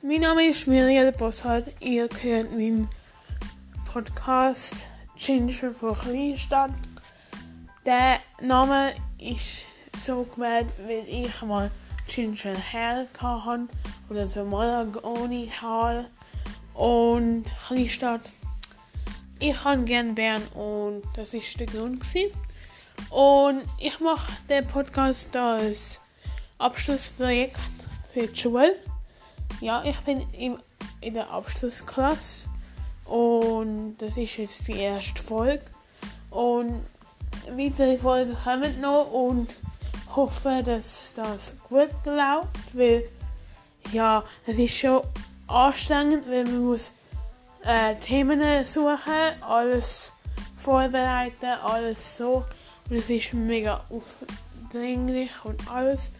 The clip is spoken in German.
Mein Name ist Miriam Bossart. Ihr kennt meinen Podcast Ginger von Kleinstadt. Der Name ist so gewählt, weil ich mal Ginger Hair hatte. Oder so Mahagoni Haar. Und Kleinstadt. Ich habe gerne Bern und das ist der Grund. Gewesen. Und ich mache den Podcast als Abschlussprojekt für die Schule. Ja, ich bin im, in der Abschlussklasse und das ist jetzt die erste Folge. Und weitere Folgen kommen noch und hoffe, dass das gut läuft, weil ja, es ist schon anstrengend, weil man muss äh, Themen suchen, alles vorbereiten, alles so. Und es ist mega aufdringlich und alles.